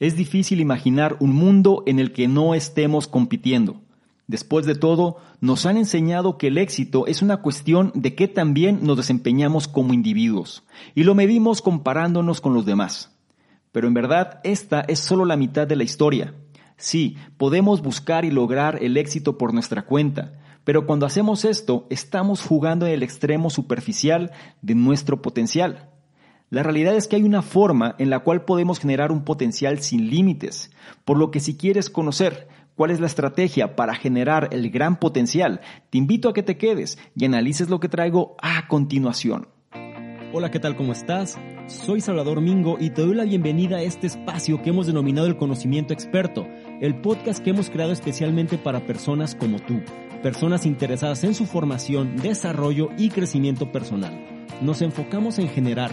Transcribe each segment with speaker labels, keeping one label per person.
Speaker 1: Es difícil imaginar un mundo en el que no estemos compitiendo. Después de todo, nos han enseñado que el éxito es una cuestión de qué también nos desempeñamos como individuos, y lo medimos comparándonos con los demás. Pero en verdad, esta es solo la mitad de la historia. Sí, podemos buscar y lograr el éxito por nuestra cuenta, pero cuando hacemos esto, estamos jugando en el extremo superficial de nuestro potencial. La realidad es que hay una forma en la cual podemos generar un potencial sin límites, por lo que si quieres conocer cuál es la estrategia para generar el gran potencial, te invito a que te quedes y analices lo que traigo a continuación.
Speaker 2: Hola, ¿qué tal? ¿Cómo estás? Soy Salvador Mingo y te doy la bienvenida a este espacio que hemos denominado el conocimiento experto, el podcast que hemos creado especialmente para personas como tú, personas interesadas en su formación, desarrollo y crecimiento personal nos enfocamos en generar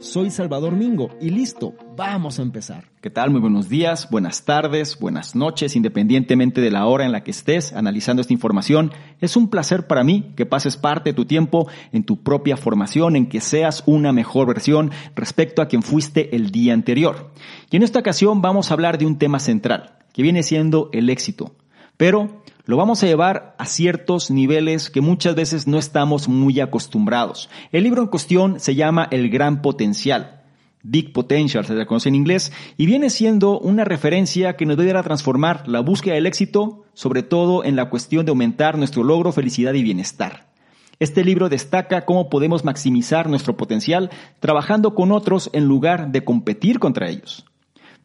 Speaker 2: Soy Salvador Mingo y listo, vamos a empezar.
Speaker 1: ¿Qué tal? Muy buenos días, buenas tardes, buenas noches, independientemente de la hora en la que estés analizando esta información. Es un placer para mí que pases parte de tu tiempo en tu propia formación, en que seas una mejor versión respecto a quien fuiste el día anterior. Y en esta ocasión vamos a hablar de un tema central, que viene siendo el éxito. Pero lo vamos a llevar a ciertos niveles que muchas veces no estamos muy acostumbrados. El libro en cuestión se llama El Gran Potencial. Big Potential, se le conoce en inglés, y viene siendo una referencia que nos debe a transformar la búsqueda del éxito, sobre todo en la cuestión de aumentar nuestro logro, felicidad y bienestar. Este libro destaca cómo podemos maximizar nuestro potencial trabajando con otros en lugar de competir contra ellos.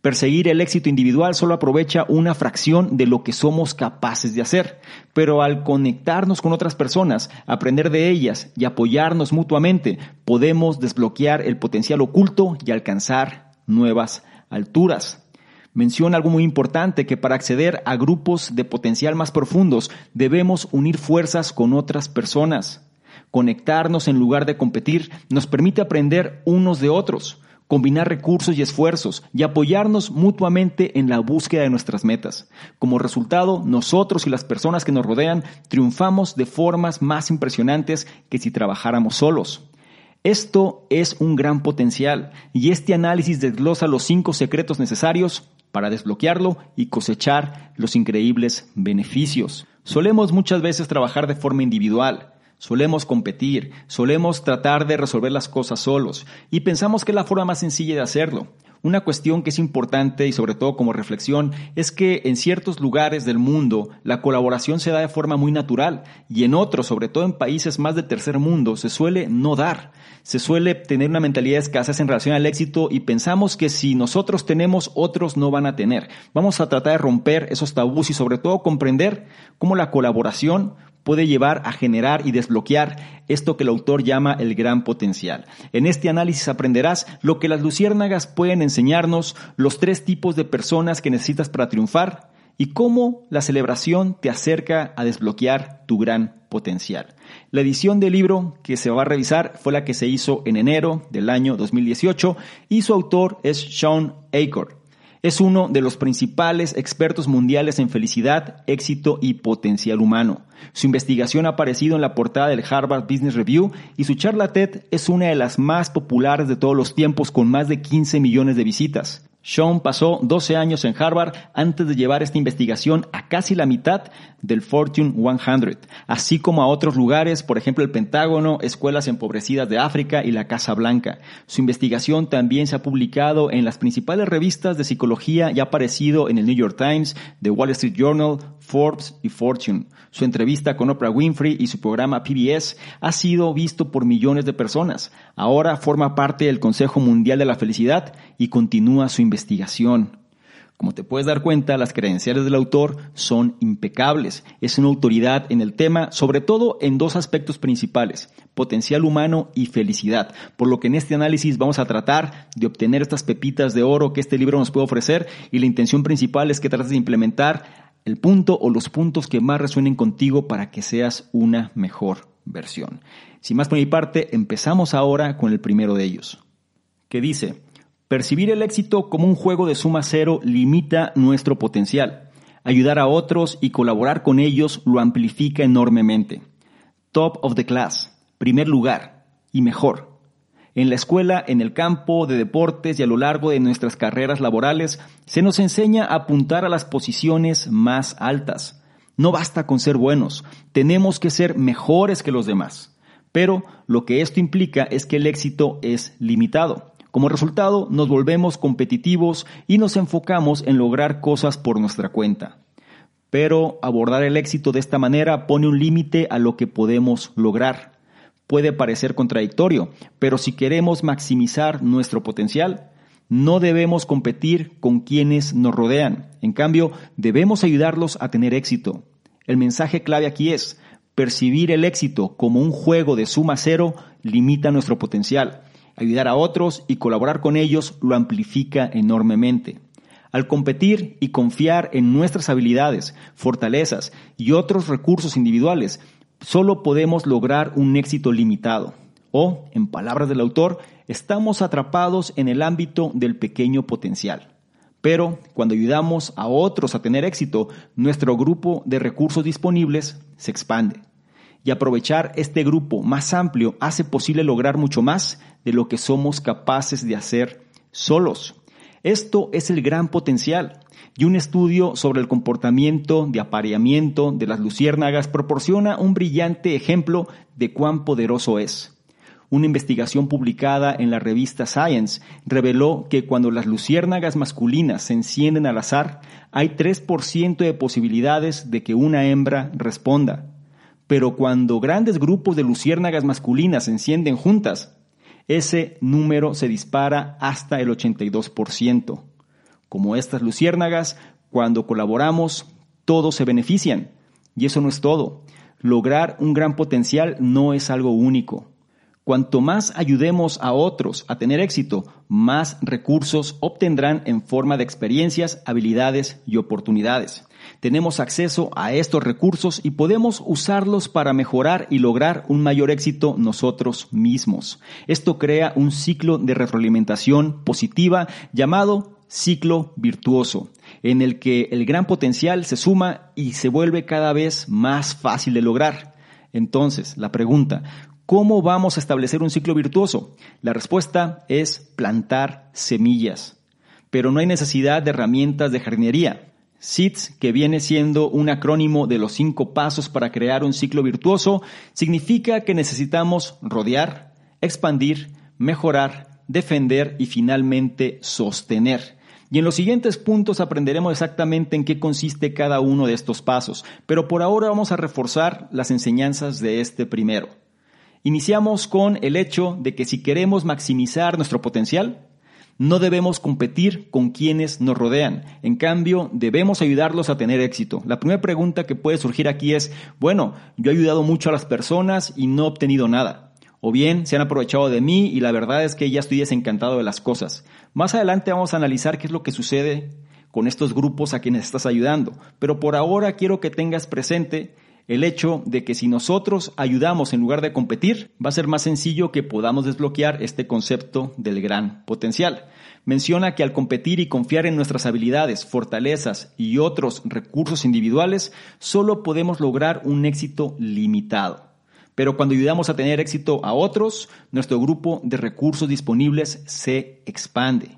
Speaker 1: Perseguir el éxito individual solo aprovecha una fracción de lo que somos capaces de hacer, pero al conectarnos con otras personas, aprender de ellas y apoyarnos mutuamente, podemos desbloquear el potencial oculto y alcanzar nuevas alturas. Menciona algo muy importante que para acceder a grupos de potencial más profundos debemos unir fuerzas con otras personas. Conectarnos en lugar de competir nos permite aprender unos de otros combinar recursos y esfuerzos y apoyarnos mutuamente en la búsqueda de nuestras metas. Como resultado, nosotros y las personas que nos rodean triunfamos de formas más impresionantes que si trabajáramos solos. Esto es un gran potencial y este análisis desglosa los cinco secretos necesarios para desbloquearlo y cosechar los increíbles beneficios. Solemos muchas veces trabajar de forma individual, Solemos competir, solemos tratar de resolver las cosas solos y pensamos que es la forma más sencilla de hacerlo. Una cuestión que es importante y sobre todo como reflexión es que en ciertos lugares del mundo la colaboración se da de forma muy natural y en otros, sobre todo en países más de tercer mundo, se suele no dar. Se suele tener una mentalidad escasez en relación al éxito y pensamos que si nosotros tenemos, otros no van a tener. Vamos a tratar de romper esos tabús y sobre todo comprender cómo la colaboración puede llevar a generar y desbloquear esto que el autor llama el gran potencial. En este análisis aprenderás lo que las luciérnagas pueden enseñarnos, los tres tipos de personas que necesitas para triunfar y cómo la celebración te acerca a desbloquear tu gran potencial. La edición del libro que se va a revisar fue la que se hizo en enero del año 2018 y su autor es Sean Acor. Es uno de los principales expertos mundiales en felicidad, éxito y potencial humano. Su investigación ha aparecido en la portada del Harvard Business Review y su charla TED es una de las más populares de todos los tiempos con más de 15 millones de visitas. Sean pasó 12 años en Harvard antes de llevar esta investigación a casi la mitad del Fortune 100, así como a otros lugares, por ejemplo el Pentágono, escuelas empobrecidas de África y la Casa Blanca. Su investigación también se ha publicado en las principales revistas de psicología y ha aparecido en el New York Times, The Wall Street Journal, Forbes y Fortune. Su entrevista con Oprah Winfrey y su programa PBS ha sido visto por millones de personas. Ahora forma parte del Consejo Mundial de la Felicidad y continúa su investigación. Como te puedes dar cuenta, las credenciales del autor son impecables. Es una autoridad en el tema, sobre todo en dos aspectos principales, potencial humano y felicidad. Por lo que en este análisis vamos a tratar de obtener estas pepitas de oro que este libro nos puede ofrecer y la intención principal es que trates de implementar el punto o los puntos que más resuenen contigo para que seas una mejor versión. Sin más por mi parte, empezamos ahora con el primero de ellos, que dice, Percibir el éxito como un juego de suma cero limita nuestro potencial. Ayudar a otros y colaborar con ellos lo amplifica enormemente. Top of the class, primer lugar y mejor. En la escuela, en el campo de deportes y a lo largo de nuestras carreras laborales, se nos enseña a apuntar a las posiciones más altas. No basta con ser buenos, tenemos que ser mejores que los demás. Pero lo que esto implica es que el éxito es limitado. Como resultado, nos volvemos competitivos y nos enfocamos en lograr cosas por nuestra cuenta. Pero abordar el éxito de esta manera pone un límite a lo que podemos lograr. Puede parecer contradictorio, pero si queremos maximizar nuestro potencial, no debemos competir con quienes nos rodean. En cambio, debemos ayudarlos a tener éxito. El mensaje clave aquí es, percibir el éxito como un juego de suma cero limita nuestro potencial Ayudar a otros y colaborar con ellos lo amplifica enormemente. Al competir y confiar en nuestras habilidades, fortalezas y otros recursos individuales, solo podemos lograr un éxito limitado. O, en palabras del autor, estamos atrapados en el ámbito del pequeño potencial. Pero cuando ayudamos a otros a tener éxito, nuestro grupo de recursos disponibles se expande y aprovechar este grupo más amplio hace posible lograr mucho más de lo que somos capaces de hacer solos. Esto es el gran potencial y un estudio sobre el comportamiento de apareamiento de las luciérnagas proporciona un brillante ejemplo de cuán poderoso es. Una investigación publicada en la revista Science reveló que cuando las luciérnagas masculinas se encienden al azar, hay 3% de posibilidades de que una hembra responda pero cuando grandes grupos de luciérnagas masculinas se encienden juntas, ese número se dispara hasta el 82%. Como estas luciérnagas, cuando colaboramos, todos se benefician. Y eso no es todo. Lograr un gran potencial no es algo único. Cuanto más ayudemos a otros a tener éxito, más recursos obtendrán en forma de experiencias, habilidades y oportunidades. Tenemos acceso a estos recursos y podemos usarlos para mejorar y lograr un mayor éxito nosotros mismos. Esto crea un ciclo de retroalimentación positiva llamado ciclo virtuoso, en el que el gran potencial se suma y se vuelve cada vez más fácil de lograr. Entonces, la pregunta, ¿Cómo vamos a establecer un ciclo virtuoso? La respuesta es plantar semillas. Pero no hay necesidad de herramientas de jardinería. SITS, que viene siendo un acrónimo de los cinco pasos para crear un ciclo virtuoso, significa que necesitamos rodear, expandir, mejorar, defender y finalmente sostener. Y en los siguientes puntos aprenderemos exactamente en qué consiste cada uno de estos pasos, pero por ahora vamos a reforzar las enseñanzas de este primero. Iniciamos con el hecho de que si queremos maximizar nuestro potencial, no debemos competir con quienes nos rodean. En cambio, debemos ayudarlos a tener éxito. La primera pregunta que puede surgir aquí es, bueno, yo he ayudado mucho a las personas y no he obtenido nada. O bien se han aprovechado de mí y la verdad es que ya estoy desencantado de las cosas. Más adelante vamos a analizar qué es lo que sucede con estos grupos a quienes estás ayudando. Pero por ahora quiero que tengas presente el hecho de que si nosotros ayudamos en lugar de competir, va a ser más sencillo que podamos desbloquear este concepto del gran potencial. Menciona que al competir y confiar en nuestras habilidades, fortalezas y otros recursos individuales, solo podemos lograr un éxito limitado. Pero cuando ayudamos a tener éxito a otros, nuestro grupo de recursos disponibles se expande.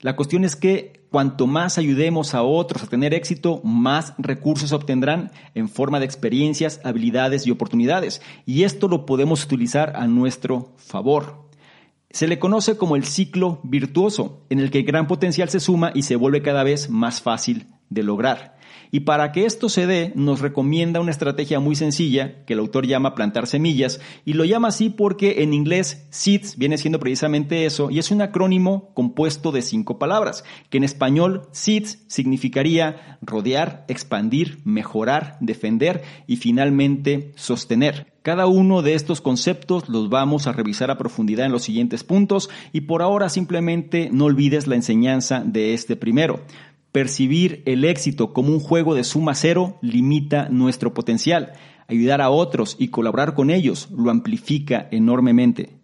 Speaker 1: La cuestión es que cuanto más ayudemos a otros a tener éxito, más recursos obtendrán en forma de experiencias, habilidades y oportunidades. Y esto lo podemos utilizar a nuestro favor. Se le conoce como el ciclo virtuoso, en el que el gran potencial se suma y se vuelve cada vez más fácil de lograr. Y para que esto se dé, nos recomienda una estrategia muy sencilla que el autor llama plantar semillas y lo llama así porque en inglés SEEDS viene siendo precisamente eso y es un acrónimo compuesto de cinco palabras, que en español SEEDS significaría rodear, expandir, mejorar, defender y finalmente sostener. Cada uno de estos conceptos los vamos a revisar a profundidad en los siguientes puntos y por ahora simplemente no olvides la enseñanza de este primero. Percibir el éxito como un juego de suma cero limita nuestro potencial. Ayudar a otros y colaborar con ellos lo amplifica enormemente.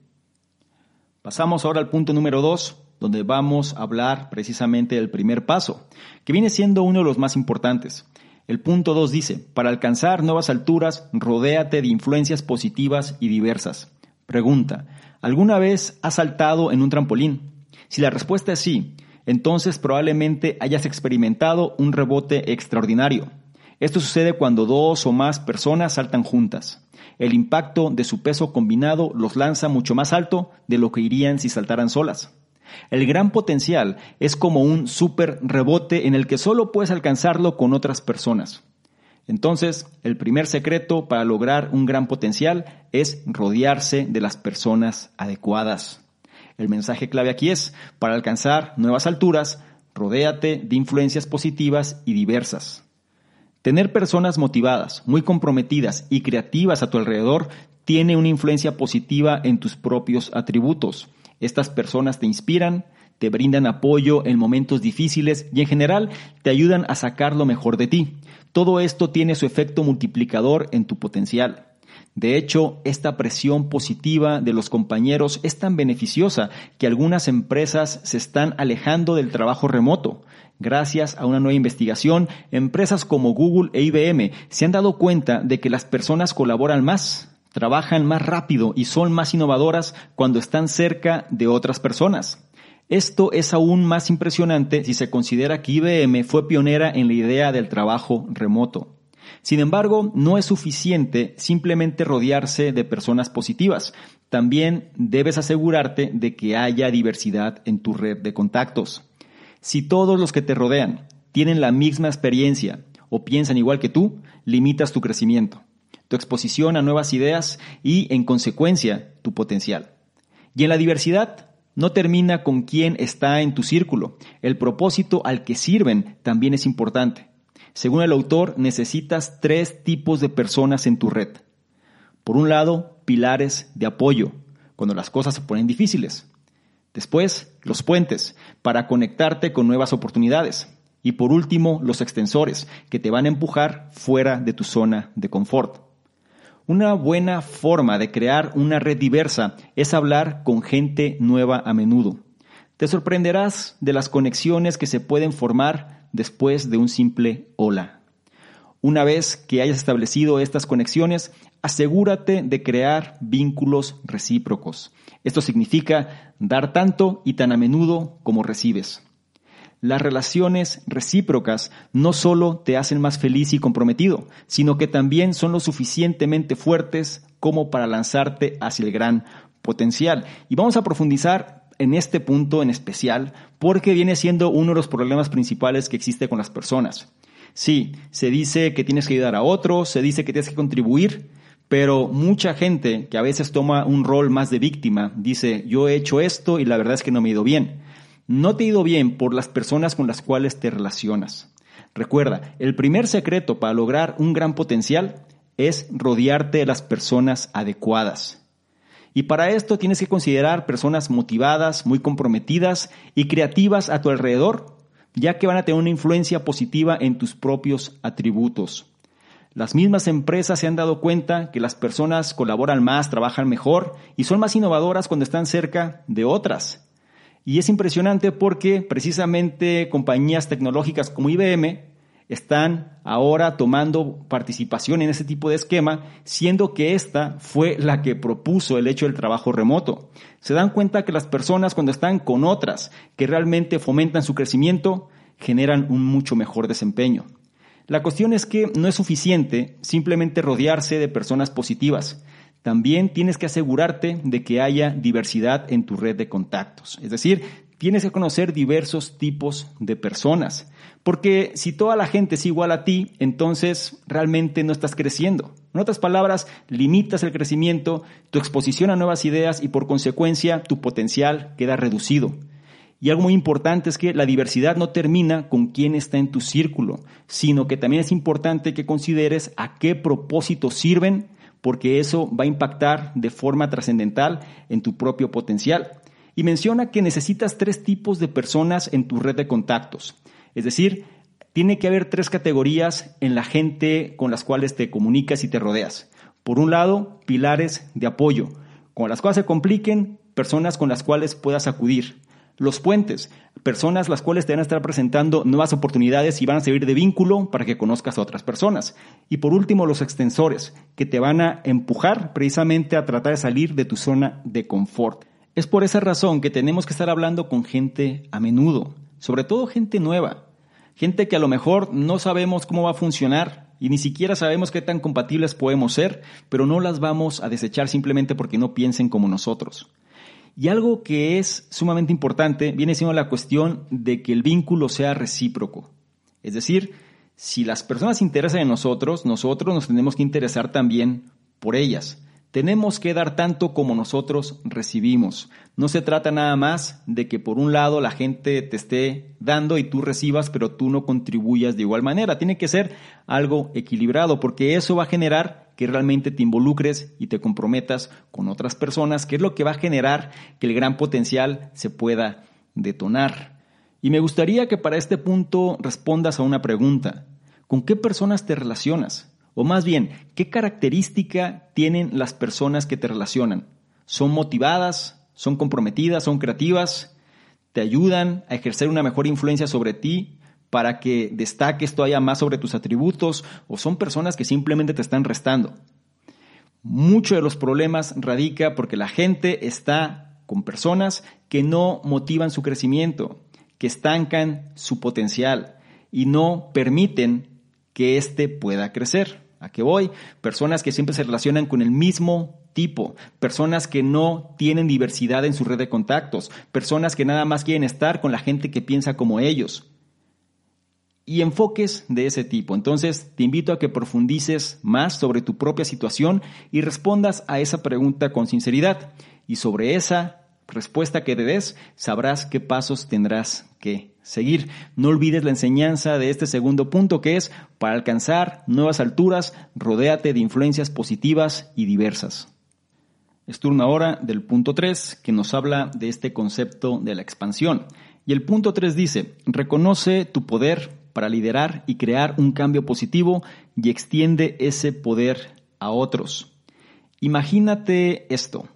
Speaker 1: Pasamos ahora al punto número dos, donde vamos a hablar precisamente del primer paso, que viene siendo uno de los más importantes. El punto 2 dice, para alcanzar nuevas alturas, rodéate de influencias positivas y diversas. Pregunta, ¿alguna vez has saltado en un trampolín? Si la respuesta es sí, entonces probablemente hayas experimentado un rebote extraordinario. Esto sucede cuando dos o más personas saltan juntas. El impacto de su peso combinado los lanza mucho más alto de lo que irían si saltaran solas. El gran potencial es como un super rebote en el que solo puedes alcanzarlo con otras personas. Entonces, el primer secreto para lograr un gran potencial es rodearse de las personas adecuadas. El mensaje clave aquí es, para alcanzar nuevas alturas, rodéate de influencias positivas y diversas. Tener personas motivadas, muy comprometidas y creativas a tu alrededor tiene una influencia positiva en tus propios atributos. Estas personas te inspiran, te brindan apoyo en momentos difíciles y en general te ayudan a sacar lo mejor de ti. Todo esto tiene su efecto multiplicador en tu potencial. De hecho, esta presión positiva de los compañeros es tan beneficiosa que algunas empresas se están alejando del trabajo remoto. Gracias a una nueva investigación, empresas como Google e IBM se han dado cuenta de que las personas colaboran más, trabajan más rápido y son más innovadoras cuando están cerca de otras personas. Esto es aún más impresionante si se considera que IBM fue pionera en la idea del trabajo remoto. Sin embargo, no es suficiente simplemente rodearse de personas positivas. También debes asegurarte de que haya diversidad en tu red de contactos. Si todos los que te rodean tienen la misma experiencia o piensan igual que tú, limitas tu crecimiento, tu exposición a nuevas ideas y, en consecuencia, tu potencial. Y en la diversidad, no termina con quién está en tu círculo. El propósito al que sirven también es importante. Según el autor, necesitas tres tipos de personas en tu red. Por un lado, pilares de apoyo, cuando las cosas se ponen difíciles. Después, los puentes, para conectarte con nuevas oportunidades. Y por último, los extensores, que te van a empujar fuera de tu zona de confort. Una buena forma de crear una red diversa es hablar con gente nueva a menudo. Te sorprenderás de las conexiones que se pueden formar después de un simple hola. Una vez que hayas establecido estas conexiones, asegúrate de crear vínculos recíprocos. Esto significa dar tanto y tan a menudo como recibes. Las relaciones recíprocas no solo te hacen más feliz y comprometido, sino que también son lo suficientemente fuertes como para lanzarte hacia el gran potencial. Y vamos a profundizar en este punto en especial porque viene siendo uno de los problemas principales que existe con las personas. Sí, se dice que tienes que ayudar a otros, se dice que tienes que contribuir, pero mucha gente que a veces toma un rol más de víctima dice, yo he hecho esto y la verdad es que no me ha ido bien. No te ha ido bien por las personas con las cuales te relacionas. Recuerda, el primer secreto para lograr un gran potencial es rodearte de las personas adecuadas. Y para esto tienes que considerar personas motivadas, muy comprometidas y creativas a tu alrededor, ya que van a tener una influencia positiva en tus propios atributos. Las mismas empresas se han dado cuenta que las personas colaboran más, trabajan mejor y son más innovadoras cuando están cerca de otras. Y es impresionante porque precisamente compañías tecnológicas como IBM están ahora tomando participación en ese tipo de esquema, siendo que esta fue la que propuso el hecho del trabajo remoto. Se dan cuenta que las personas cuando están con otras que realmente fomentan su crecimiento, generan un mucho mejor desempeño. La cuestión es que no es suficiente simplemente rodearse de personas positivas. También tienes que asegurarte de que haya diversidad en tu red de contactos. Es decir, tienes que conocer diversos tipos de personas. Porque si toda la gente es igual a ti, entonces realmente no estás creciendo. En otras palabras, limitas el crecimiento, tu exposición a nuevas ideas y por consecuencia tu potencial queda reducido. Y algo muy importante es que la diversidad no termina con quién está en tu círculo, sino que también es importante que consideres a qué propósito sirven, porque eso va a impactar de forma trascendental en tu propio potencial. Y menciona que necesitas tres tipos de personas en tu red de contactos. Es decir, tiene que haber tres categorías en la gente con las cuales te comunicas y te rodeas. Por un lado, pilares de apoyo. Con las cosas se compliquen, personas con las cuales puedas acudir. Los puentes, personas las cuales te van a estar presentando nuevas oportunidades y van a servir de vínculo para que conozcas a otras personas. Y por último, los extensores, que te van a empujar precisamente a tratar de salir de tu zona de confort. Es por esa razón que tenemos que estar hablando con gente a menudo, sobre todo gente nueva, gente que a lo mejor no sabemos cómo va a funcionar y ni siquiera sabemos qué tan compatibles podemos ser, pero no las vamos a desechar simplemente porque no piensen como nosotros. Y algo que es sumamente importante viene siendo la cuestión de que el vínculo sea recíproco. Es decir, si las personas se interesan en nosotros, nosotros nos tenemos que interesar también por ellas. Tenemos que dar tanto como nosotros recibimos. No se trata nada más de que por un lado la gente te esté dando y tú recibas, pero tú no contribuyas de igual manera. Tiene que ser algo equilibrado, porque eso va a generar que realmente te involucres y te comprometas con otras personas, que es lo que va a generar que el gran potencial se pueda detonar. Y me gustaría que para este punto respondas a una pregunta. ¿Con qué personas te relacionas? O más bien, ¿qué característica tienen las personas que te relacionan? ¿Son motivadas? ¿Son comprometidas? ¿Son creativas? ¿Te ayudan a ejercer una mejor influencia sobre ti para que destaques todavía más sobre tus atributos? ¿O son personas que simplemente te están restando? Muchos de los problemas radica porque la gente está con personas que no motivan su crecimiento, que estancan su potencial y no permiten que éste pueda crecer. ¿A qué voy? Personas que siempre se relacionan con el mismo tipo, personas que no tienen diversidad en su red de contactos, personas que nada más quieren estar con la gente que piensa como ellos. Y enfoques de ese tipo. Entonces, te invito a que profundices más sobre tu propia situación y respondas a esa pregunta con sinceridad. Y sobre esa respuesta que te des, sabrás qué pasos tendrás que seguir. No olvides la enseñanza de este segundo punto que es, para alcanzar nuevas alturas, rodéate de influencias positivas y diversas. Es turno ahora del punto 3 que nos habla de este concepto de la expansión. Y el punto 3 dice, reconoce tu poder para liderar y crear un cambio positivo y extiende ese poder a otros. Imagínate esto.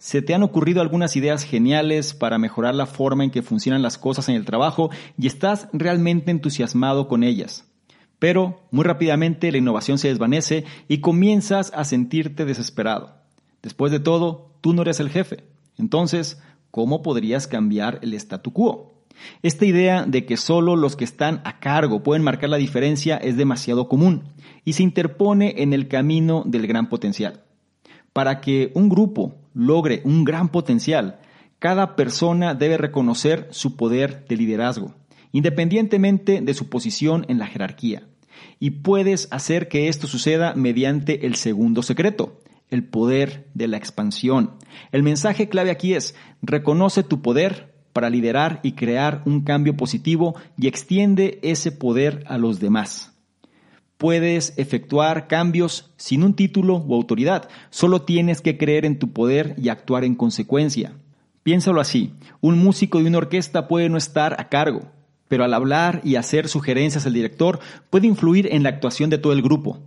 Speaker 1: ¿Se te han ocurrido algunas ideas geniales para mejorar la forma en que funcionan las cosas en el trabajo y estás realmente entusiasmado con ellas? Pero muy rápidamente la innovación se desvanece y comienzas a sentirte desesperado. Después de todo, tú no eres el jefe. Entonces, ¿cómo podrías cambiar el statu quo? Esta idea de que solo los que están a cargo pueden marcar la diferencia es demasiado común y se interpone en el camino del gran potencial. Para que un grupo logre un gran potencial, cada persona debe reconocer su poder de liderazgo, independientemente de su posición en la jerarquía. Y puedes hacer que esto suceda mediante el segundo secreto, el poder de la expansión. El mensaje clave aquí es, reconoce tu poder para liderar y crear un cambio positivo y extiende ese poder a los demás puedes efectuar cambios sin un título o autoridad. Solo tienes que creer en tu poder y actuar en consecuencia. Piénsalo así, un músico de una orquesta puede no estar a cargo, pero al hablar y hacer sugerencias al director puede influir en la actuación de todo el grupo.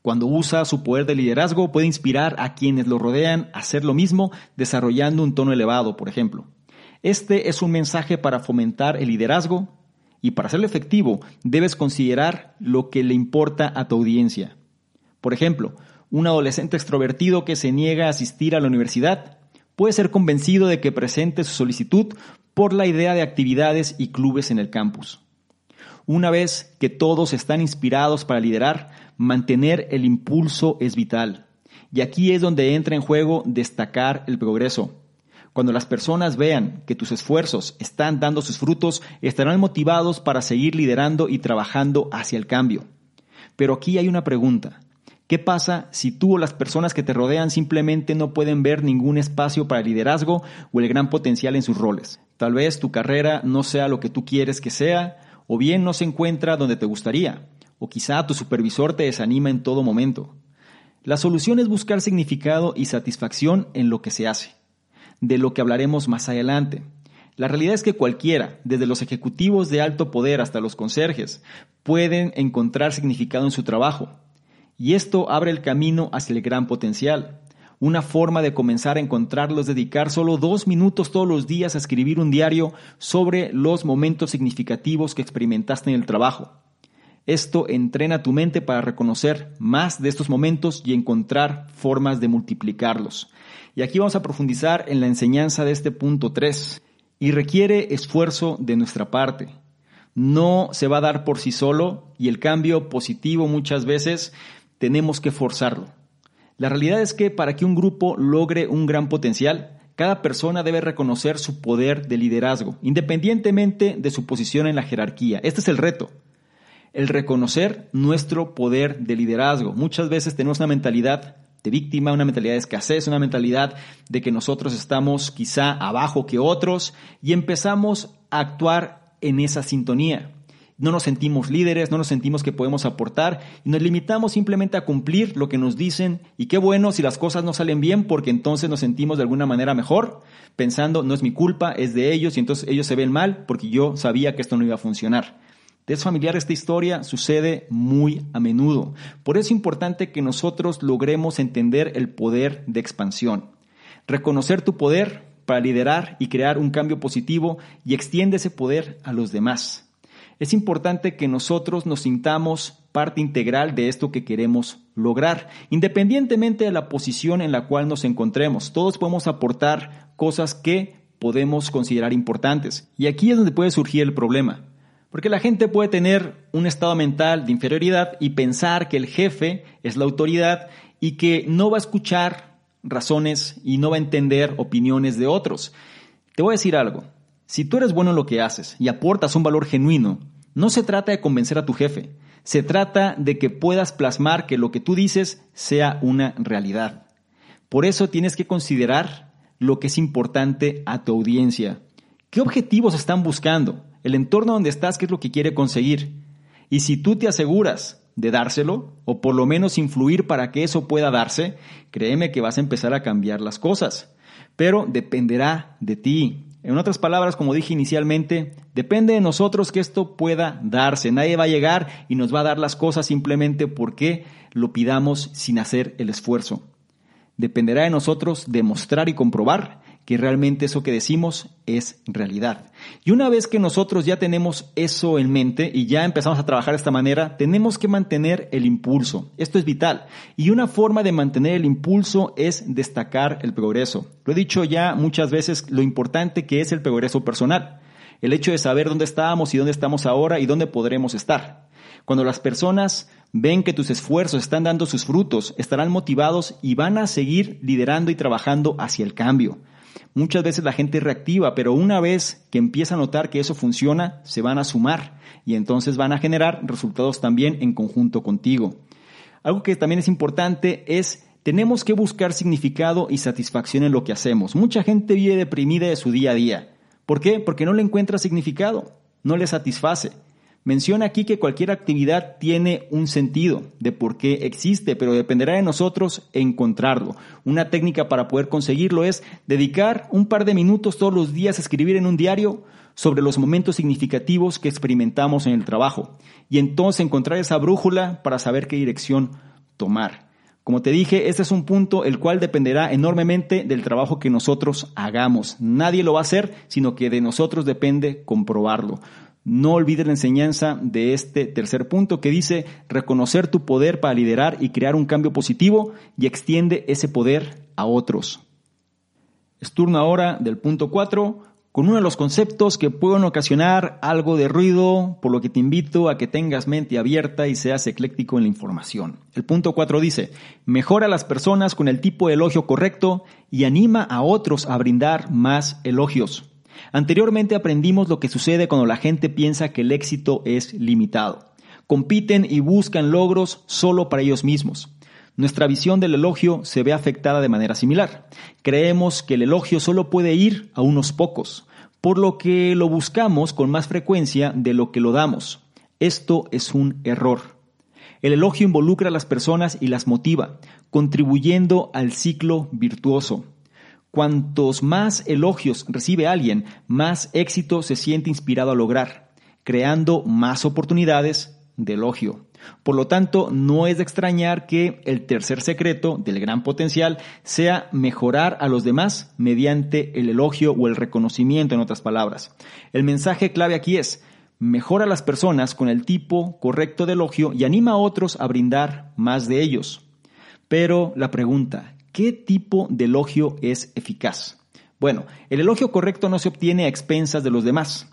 Speaker 1: Cuando usa su poder de liderazgo puede inspirar a quienes lo rodean a hacer lo mismo desarrollando un tono elevado, por ejemplo. Este es un mensaje para fomentar el liderazgo, y para hacerlo efectivo, debes considerar lo que le importa a tu audiencia. Por ejemplo, un adolescente extrovertido que se niega a asistir a la universidad puede ser convencido de que presente su solicitud por la idea de actividades y clubes en el campus. Una vez que todos están inspirados para liderar, mantener el impulso es vital. Y aquí es donde entra en juego destacar el progreso. Cuando las personas vean que tus esfuerzos están dando sus frutos, estarán motivados para seguir liderando y trabajando hacia el cambio. Pero aquí hay una pregunta. ¿Qué pasa si tú o las personas que te rodean simplemente no pueden ver ningún espacio para el liderazgo o el gran potencial en sus roles? Tal vez tu carrera no sea lo que tú quieres que sea, o bien no se encuentra donde te gustaría, o quizá tu supervisor te desanima en todo momento. La solución es buscar significado y satisfacción en lo que se hace de lo que hablaremos más adelante. La realidad es que cualquiera, desde los ejecutivos de alto poder hasta los conserjes, pueden encontrar significado en su trabajo. Y esto abre el camino hacia el gran potencial. Una forma de comenzar a encontrarlo es dedicar solo dos minutos todos los días a escribir un diario sobre los momentos significativos que experimentaste en el trabajo. Esto entrena tu mente para reconocer más de estos momentos y encontrar formas de multiplicarlos. Y aquí vamos a profundizar en la enseñanza de este punto 3. Y requiere esfuerzo de nuestra parte. No se va a dar por sí solo y el cambio positivo muchas veces tenemos que forzarlo. La realidad es que para que un grupo logre un gran potencial, cada persona debe reconocer su poder de liderazgo, independientemente de su posición en la jerarquía. Este es el reto. El reconocer nuestro poder de liderazgo. Muchas veces tenemos una mentalidad de víctima, una mentalidad de escasez, una mentalidad de que nosotros estamos quizá abajo que otros y empezamos a actuar en esa sintonía. No nos sentimos líderes, no nos sentimos que podemos aportar y nos limitamos simplemente a cumplir lo que nos dicen y qué bueno si las cosas no salen bien porque entonces nos sentimos de alguna manera mejor, pensando no es mi culpa, es de ellos y entonces ellos se ven mal porque yo sabía que esto no iba a funcionar. Es familiar esta historia, sucede muy a menudo. Por eso es importante que nosotros logremos entender el poder de expansión. Reconocer tu poder para liderar y crear un cambio positivo y extiende ese poder a los demás. Es importante que nosotros nos sintamos parte integral de esto que queremos lograr, independientemente de la posición en la cual nos encontremos. Todos podemos aportar cosas que podemos considerar importantes. Y aquí es donde puede surgir el problema. Porque la gente puede tener un estado mental de inferioridad y pensar que el jefe es la autoridad y que no va a escuchar razones y no va a entender opiniones de otros. Te voy a decir algo. Si tú eres bueno en lo que haces y aportas un valor genuino, no se trata de convencer a tu jefe, se trata de que puedas plasmar que lo que tú dices sea una realidad. Por eso tienes que considerar lo que es importante a tu audiencia. ¿Qué objetivos están buscando? El entorno donde estás, qué es lo que quiere conseguir. Y si tú te aseguras de dárselo, o por lo menos influir para que eso pueda darse, créeme que vas a empezar a cambiar las cosas. Pero dependerá de ti. En otras palabras, como dije inicialmente, depende de nosotros que esto pueda darse. Nadie va a llegar y nos va a dar las cosas simplemente porque lo pidamos sin hacer el esfuerzo. Dependerá de nosotros demostrar y comprobar que realmente eso que decimos es realidad. Y una vez que nosotros ya tenemos eso en mente y ya empezamos a trabajar de esta manera, tenemos que mantener el impulso. Esto es vital. Y una forma de mantener el impulso es destacar el progreso. Lo he dicho ya muchas veces, lo importante que es el progreso personal. El hecho de saber dónde estábamos y dónde estamos ahora y dónde podremos estar. Cuando las personas ven que tus esfuerzos están dando sus frutos, estarán motivados y van a seguir liderando y trabajando hacia el cambio. Muchas veces la gente reactiva, pero una vez que empieza a notar que eso funciona, se van a sumar y entonces van a generar resultados también en conjunto contigo. Algo que también es importante es tenemos que buscar significado y satisfacción en lo que hacemos. Mucha gente vive deprimida de su día a día. ¿Por qué? Porque no le encuentra significado, no le satisface. Menciona aquí que cualquier actividad tiene un sentido de por qué existe, pero dependerá de nosotros encontrarlo. Una técnica para poder conseguirlo es dedicar un par de minutos todos los días a escribir en un diario sobre los momentos significativos que experimentamos en el trabajo y entonces encontrar esa brújula para saber qué dirección tomar. Como te dije, este es un punto el cual dependerá enormemente del trabajo que nosotros hagamos. Nadie lo va a hacer, sino que de nosotros depende comprobarlo. No olvides la enseñanza de este tercer punto que dice reconocer tu poder para liderar y crear un cambio positivo y extiende ese poder a otros. Es turno ahora del punto 4, con uno de los conceptos que pueden ocasionar algo de ruido, por lo que te invito a que tengas mente abierta y seas ecléctico en la información. El punto 4 dice, mejora a las personas con el tipo de elogio correcto y anima a otros a brindar más elogios. Anteriormente aprendimos lo que sucede cuando la gente piensa que el éxito es limitado. Compiten y buscan logros solo para ellos mismos. Nuestra visión del elogio se ve afectada de manera similar. Creemos que el elogio solo puede ir a unos pocos, por lo que lo buscamos con más frecuencia de lo que lo damos. Esto es un error. El elogio involucra a las personas y las motiva, contribuyendo al ciclo virtuoso. Cuantos más elogios recibe alguien, más éxito se siente inspirado a lograr, creando más oportunidades de elogio. Por lo tanto, no es de extrañar que el tercer secreto del gran potencial sea mejorar a los demás mediante el elogio o el reconocimiento, en otras palabras. El mensaje clave aquí es, mejora a las personas con el tipo correcto de elogio y anima a otros a brindar más de ellos. Pero la pregunta, ¿qué tipo de elogio es eficaz? Bueno, el elogio correcto no se obtiene a expensas de los demás.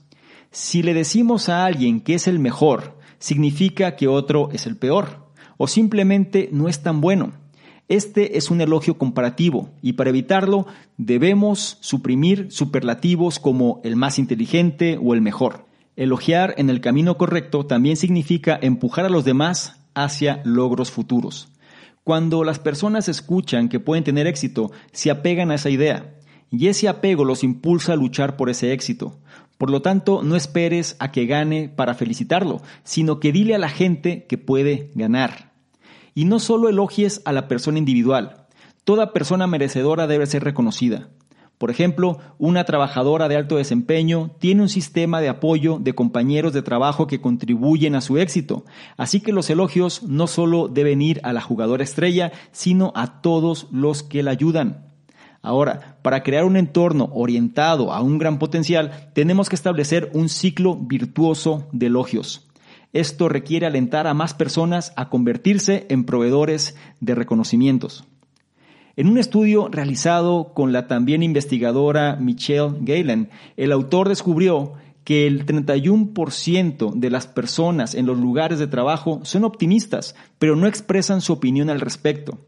Speaker 1: Si le decimos a alguien que es el mejor, significa que otro es el peor o simplemente no es tan bueno. Este es un elogio comparativo y para evitarlo debemos suprimir superlativos como el más inteligente o el mejor. Elogiar en el camino correcto también significa empujar a los demás hacia logros futuros. Cuando las personas escuchan que pueden tener éxito, se apegan a esa idea y ese apego los impulsa a luchar por ese éxito. Por lo tanto, no esperes a que gane para felicitarlo, sino que dile a la gente que puede ganar. Y no solo elogies a la persona individual. Toda persona merecedora debe ser reconocida. Por ejemplo, una trabajadora de alto desempeño tiene un sistema de apoyo de compañeros de trabajo que contribuyen a su éxito. Así que los elogios no solo deben ir a la jugadora estrella, sino a todos los que la ayudan. Ahora, para crear un entorno orientado a un gran potencial, tenemos que establecer un ciclo virtuoso de elogios. Esto requiere alentar a más personas a convertirse en proveedores de reconocimientos. En un estudio realizado con la también investigadora Michelle Galen, el autor descubrió que el 31% de las personas en los lugares de trabajo son optimistas, pero no expresan su opinión al respecto.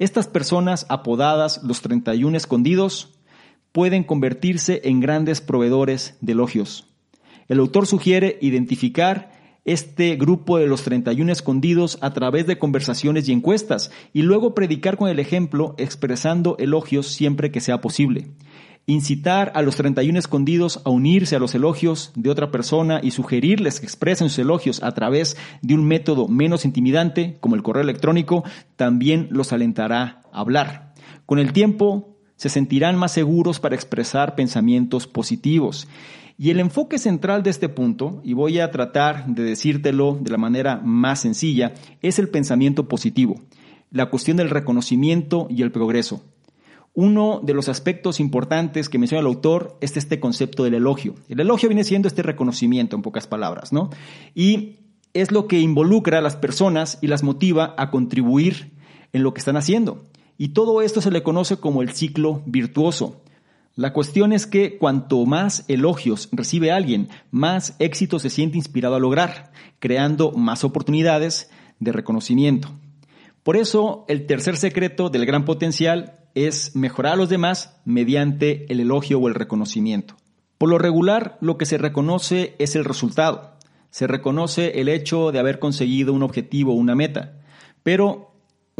Speaker 1: Estas personas, apodadas los 31 escondidos, pueden convertirse en grandes proveedores de elogios. El autor sugiere identificar este grupo de los 31 escondidos a través de conversaciones y encuestas y luego predicar con el ejemplo expresando elogios siempre que sea posible incitar a los 31 escondidos a unirse a los elogios de otra persona y sugerirles que expresen sus elogios a través de un método menos intimidante, como el correo electrónico, también los alentará a hablar. Con el tiempo, se sentirán más seguros para expresar pensamientos positivos. Y el enfoque central de este punto, y voy a tratar de decírtelo de la manera más sencilla, es el pensamiento positivo, la cuestión del reconocimiento y el progreso. Uno de los aspectos importantes que menciona el autor es este concepto del elogio. El elogio viene siendo este reconocimiento, en pocas palabras, ¿no? Y es lo que involucra a las personas y las motiva a contribuir en lo que están haciendo. Y todo esto se le conoce como el ciclo virtuoso. La cuestión es que cuanto más elogios recibe alguien, más éxito se siente inspirado a lograr, creando más oportunidades de reconocimiento. Por eso, el tercer secreto del gran potencial es mejorar a los demás mediante el elogio o el reconocimiento. Por lo regular, lo que se reconoce es el resultado. Se reconoce el hecho de haber conseguido un objetivo o una meta. Pero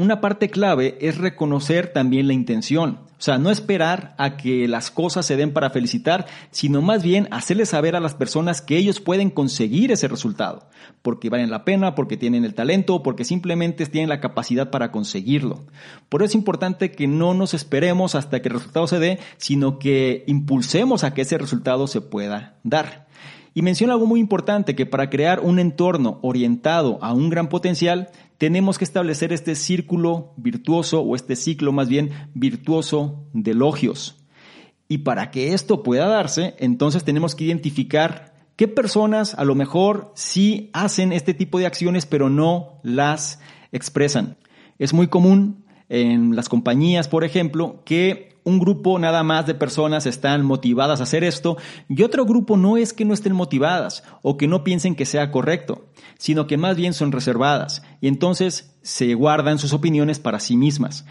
Speaker 1: una parte clave es reconocer también la intención. O sea, no esperar a que las cosas se den para felicitar, sino más bien hacerles saber a las personas que ellos pueden conseguir ese resultado, porque valen la pena, porque tienen el talento, porque simplemente tienen la capacidad para conseguirlo. Por eso es importante que no nos esperemos hasta que el resultado se dé, sino que impulsemos a que ese resultado se pueda dar. Y menciona algo muy importante, que para crear un entorno orientado a un gran potencial, tenemos que establecer este círculo virtuoso o este ciclo más bien virtuoso de elogios. Y para que esto pueda darse, entonces tenemos que identificar qué personas a lo mejor sí hacen este tipo de acciones, pero no las expresan. Es muy común en las compañías, por ejemplo, que un grupo nada más de personas están motivadas a hacer esto y otro grupo no es que no estén motivadas o que no piensen que sea correcto, sino que más bien son reservadas y entonces se guardan sus opiniones para sí mismas.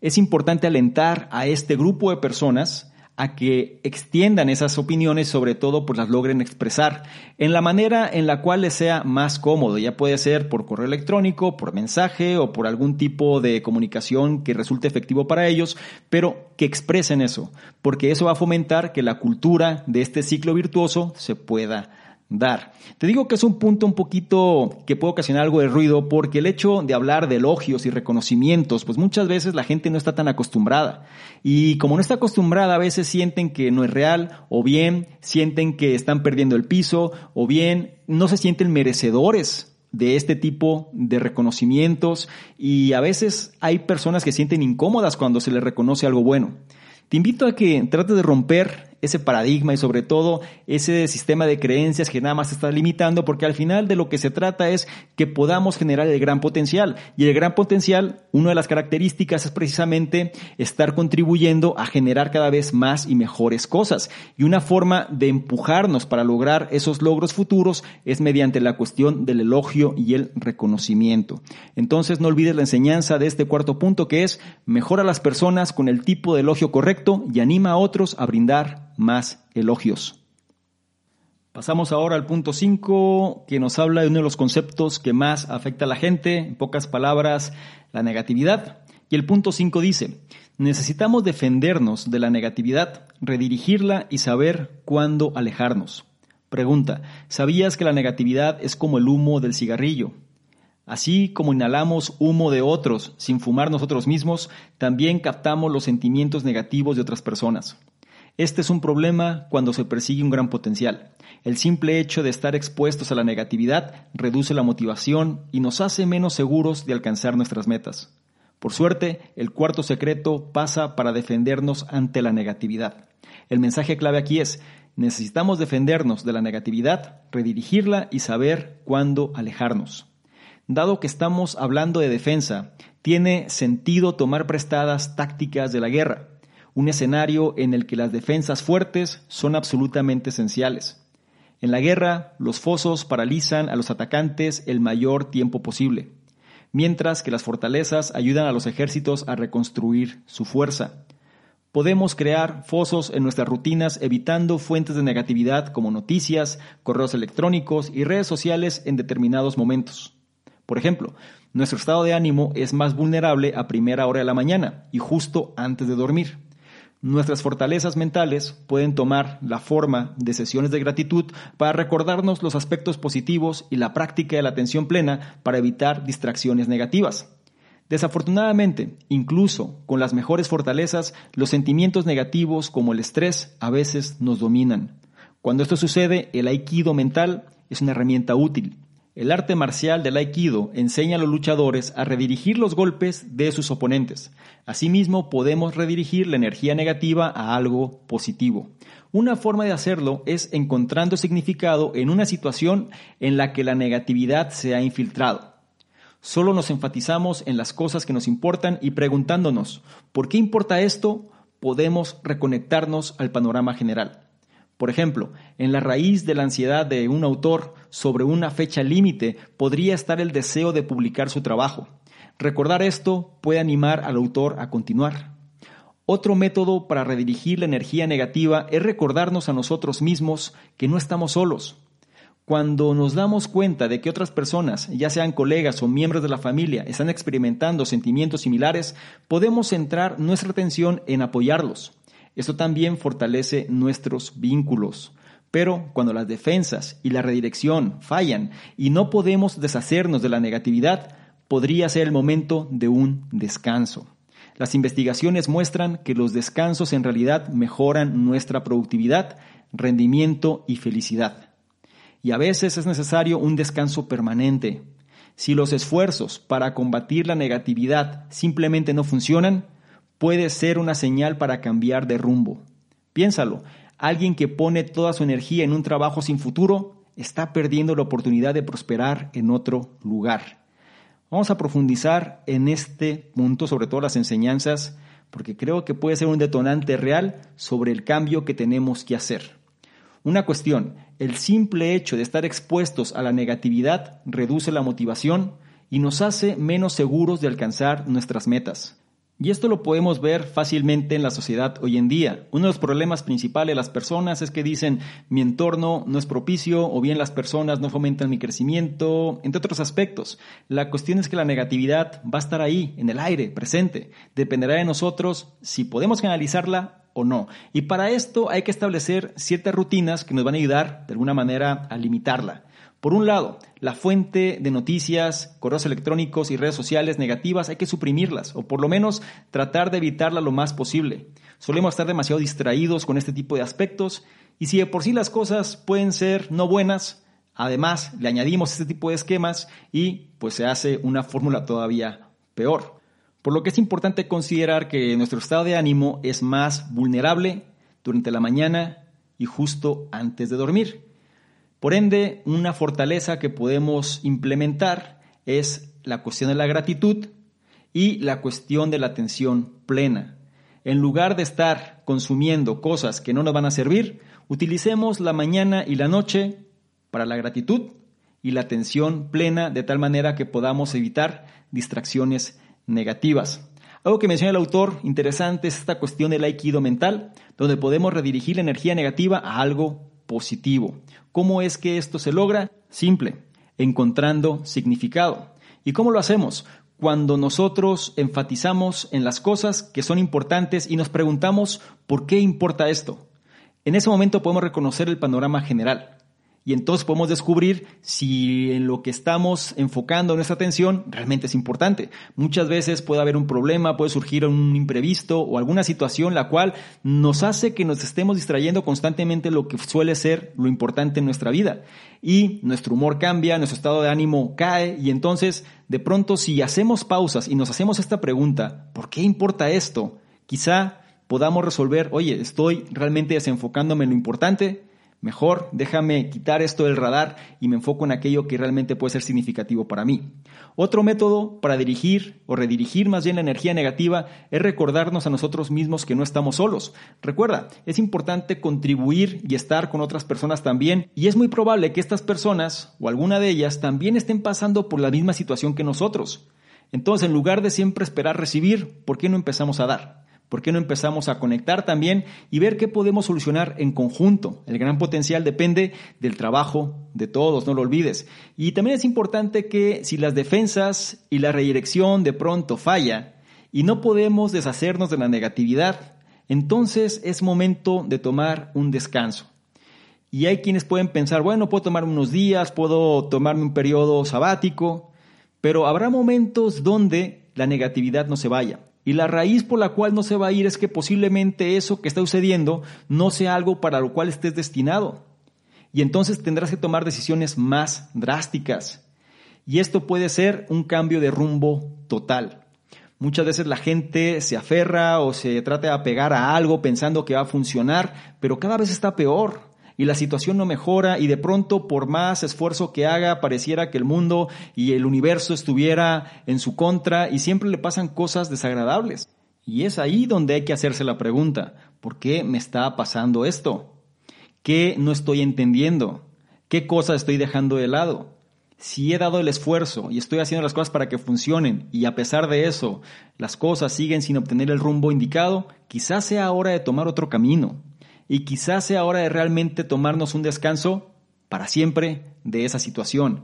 Speaker 1: Es importante alentar a este grupo de personas a que extiendan esas opiniones, sobre todo pues las logren expresar en la manera en la cual les sea más cómodo. Ya puede ser por correo electrónico, por mensaje o por algún tipo de comunicación que resulte efectivo para ellos, pero que expresen eso, porque eso va a fomentar que la cultura de este ciclo virtuoso se pueda dar. Te digo que es un punto un poquito que puede ocasionar algo de ruido porque el hecho de hablar de elogios y reconocimientos, pues muchas veces la gente no está tan acostumbrada. Y como no está acostumbrada, a veces sienten que no es real o bien sienten que están perdiendo el piso o bien no se sienten merecedores de este tipo de reconocimientos y a veces hay personas que sienten incómodas cuando se les reconoce algo bueno. Te invito a que trates de romper ese paradigma y sobre todo ese sistema de creencias que nada más está limitando, porque al final de lo que se trata es que podamos generar el gran potencial. Y el gran potencial, una de las características es precisamente estar contribuyendo a generar cada vez más y mejores cosas. Y una forma de empujarnos para lograr esos logros futuros es mediante la cuestión del elogio y el reconocimiento. Entonces no olvides la enseñanza de este cuarto punto que es mejora a las personas con el tipo de elogio correcto y anima a otros a brindar más elogios. Pasamos ahora al punto 5, que nos habla de uno de los conceptos que más afecta a la gente, en pocas palabras, la negatividad. Y el punto 5 dice, necesitamos defendernos de la negatividad, redirigirla y saber cuándo alejarnos. Pregunta, ¿sabías que la negatividad es como el humo del cigarrillo? Así como inhalamos humo de otros sin fumar nosotros mismos, también captamos los sentimientos negativos de otras personas. Este es un problema cuando se persigue un gran potencial. El simple hecho de estar expuestos a la negatividad reduce la motivación y nos hace menos seguros de alcanzar nuestras metas. Por suerte, el cuarto secreto pasa para defendernos ante la negatividad. El mensaje clave aquí es, necesitamos defendernos de la negatividad, redirigirla y saber cuándo alejarnos. Dado que estamos hablando de defensa, tiene sentido tomar prestadas tácticas de la guerra un escenario en el que las defensas fuertes son absolutamente esenciales. En la guerra, los fosos paralizan a los atacantes el mayor tiempo posible, mientras que las fortalezas ayudan a los ejércitos a reconstruir su fuerza. Podemos crear fosos en nuestras rutinas evitando fuentes de negatividad como noticias, correos electrónicos y redes sociales en determinados momentos. Por ejemplo, nuestro estado de ánimo es más vulnerable a primera hora de la mañana y justo antes de dormir. Nuestras fortalezas mentales pueden tomar la forma de sesiones de gratitud para recordarnos los aspectos positivos y la práctica de la atención plena para evitar distracciones negativas. Desafortunadamente, incluso con las mejores fortalezas, los sentimientos negativos como el estrés a veces nos dominan. Cuando esto sucede, el aikido mental es una herramienta útil. El arte marcial del aikido enseña a los luchadores a redirigir los golpes de sus oponentes. Asimismo, podemos redirigir la energía negativa a algo positivo. Una forma de hacerlo es encontrando significado en una situación en la que la negatividad se ha infiltrado. Solo nos enfatizamos en las cosas que nos importan y preguntándonos, ¿por qué importa esto? Podemos reconectarnos al panorama general. Por ejemplo, en la raíz de la ansiedad de un autor sobre una fecha límite podría estar el deseo de publicar su trabajo. Recordar esto puede animar al autor a continuar. Otro método para redirigir la energía negativa es recordarnos a nosotros mismos que no estamos solos. Cuando nos damos cuenta de que otras personas, ya sean colegas o miembros de la familia, están experimentando sentimientos similares, podemos centrar nuestra atención en apoyarlos. Esto también fortalece nuestros vínculos. Pero cuando las defensas y la redirección fallan y no podemos deshacernos de la negatividad, podría ser el momento de un descanso. Las investigaciones muestran que los descansos en realidad mejoran nuestra productividad, rendimiento y felicidad. Y a veces es necesario un descanso permanente. Si los esfuerzos para combatir la negatividad simplemente no funcionan, puede ser una señal para cambiar de rumbo. Piénsalo, alguien que pone toda su energía en un trabajo sin futuro está perdiendo la oportunidad de prosperar en otro lugar. Vamos a profundizar en este punto, sobre todo las enseñanzas, porque creo que puede ser un detonante real sobre el cambio que tenemos que hacer. Una cuestión, el simple hecho de estar expuestos a la negatividad reduce la motivación y nos hace menos seguros de alcanzar nuestras metas. Y esto lo podemos ver fácilmente en la sociedad hoy en día. Uno de los problemas principales de las personas es que dicen mi entorno no es propicio o bien las personas no fomentan mi crecimiento, entre otros aspectos. La cuestión es que la negatividad va a estar ahí, en el aire, presente. Dependerá de nosotros si podemos canalizarla o no. Y para esto hay que establecer ciertas rutinas que nos van a ayudar de alguna manera a limitarla. Por un lado, la fuente de noticias, correos electrónicos y redes sociales negativas hay que suprimirlas o por lo menos tratar de evitarla lo más posible. Solemos estar demasiado distraídos con este tipo de aspectos y si de por sí las cosas pueden ser no buenas, además le añadimos este tipo de esquemas y pues se hace una fórmula todavía peor. Por lo que es importante considerar que nuestro estado de ánimo es más vulnerable durante la mañana y justo antes de dormir. Por ende, una fortaleza que podemos implementar es la cuestión de la gratitud y la cuestión de la atención plena. En lugar de estar consumiendo cosas que no nos van a servir, utilicemos la mañana y la noche para la gratitud y la atención plena de tal manera que podamos evitar distracciones negativas. Algo que menciona el autor interesante es esta cuestión del aikido mental, donde podemos redirigir la energía negativa a algo positivo. ¿Cómo es que esto se logra? Simple, encontrando significado. ¿Y cómo lo hacemos? Cuando nosotros enfatizamos en las cosas que son importantes y nos preguntamos ¿por qué importa esto? En ese momento podemos reconocer el panorama general y entonces podemos descubrir si en lo que estamos enfocando nuestra atención realmente es importante. Muchas veces puede haber un problema, puede surgir un imprevisto o alguna situación la cual nos hace que nos estemos distrayendo constantemente lo que suele ser lo importante en nuestra vida. Y nuestro humor cambia, nuestro estado de ánimo cae y entonces de pronto si hacemos pausas y nos hacemos esta pregunta, ¿por qué importa esto? Quizá podamos resolver, oye, estoy realmente desenfocándome en lo importante, Mejor déjame quitar esto del radar y me enfoco en aquello que realmente puede ser significativo para mí. Otro método para dirigir o redirigir más bien la energía negativa es recordarnos a nosotros mismos que no estamos solos. Recuerda, es importante contribuir y estar con otras personas también y es muy probable que estas personas o alguna de ellas también estén pasando por la misma situación que nosotros. Entonces, en lugar de siempre esperar recibir, ¿por qué no empezamos a dar? ¿Por qué no empezamos a conectar también y ver qué podemos solucionar en conjunto? El gran potencial depende del trabajo de todos, no lo olvides. Y también es importante que si las defensas y la redirección de pronto falla y no podemos deshacernos de la negatividad, entonces es momento de tomar un descanso. Y hay quienes pueden pensar, bueno, puedo tomar unos días, puedo tomarme un periodo sabático, pero habrá momentos donde la negatividad no se vaya. Y la raíz por la cual no se va a ir es que posiblemente eso que está sucediendo no sea algo para lo cual estés destinado. Y entonces tendrás que tomar decisiones más drásticas. Y esto puede ser un cambio de rumbo total. Muchas veces la gente se aferra o se trata de apegar a algo pensando que va a funcionar, pero cada vez está peor y la situación no mejora y de pronto por más esfuerzo que haga pareciera que el mundo y el universo estuviera en su contra y siempre le pasan cosas desagradables. Y es ahí donde hay que hacerse la pregunta, ¿por qué me está pasando esto? ¿Qué no estoy entendiendo? ¿Qué cosas estoy dejando de lado? Si he dado el esfuerzo y estoy haciendo las cosas para que funcionen y a pesar de eso las cosas siguen sin obtener el rumbo indicado, quizás sea hora de tomar otro camino y quizás sea hora de realmente tomarnos un descanso para siempre de esa situación.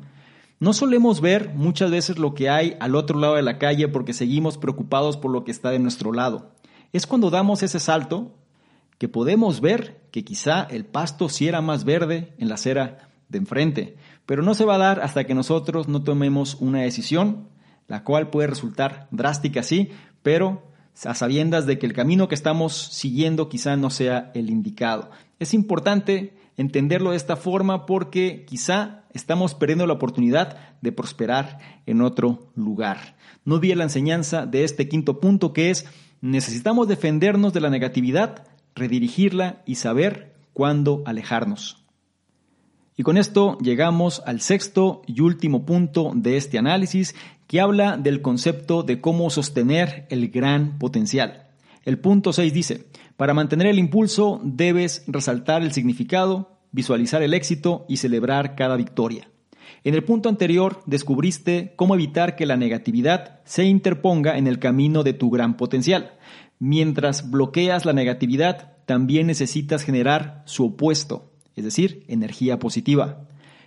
Speaker 1: No solemos ver muchas veces lo que hay al otro lado de la calle porque seguimos preocupados por lo que está de nuestro lado. Es cuando damos ese salto que podemos ver que quizá el pasto sí era más verde en la acera de enfrente, pero no se va a dar hasta que nosotros no tomemos una decisión, la cual puede resultar drástica, sí, pero a sabiendas de que el camino que estamos siguiendo quizá no sea el indicado. Es importante entenderlo de esta forma porque quizá estamos perdiendo la oportunidad de prosperar en otro lugar. No olvide la enseñanza de este quinto punto que es necesitamos defendernos de la negatividad, redirigirla y saber cuándo alejarnos. Y con esto llegamos al sexto y último punto de este análisis que habla del concepto de cómo sostener el gran potencial. El punto 6 dice, para mantener el impulso debes resaltar el significado, visualizar el éxito y celebrar cada victoria. En el punto anterior descubriste cómo evitar que la negatividad se interponga en el camino de tu gran potencial. Mientras bloqueas la negatividad, también necesitas generar su opuesto, es decir, energía positiva.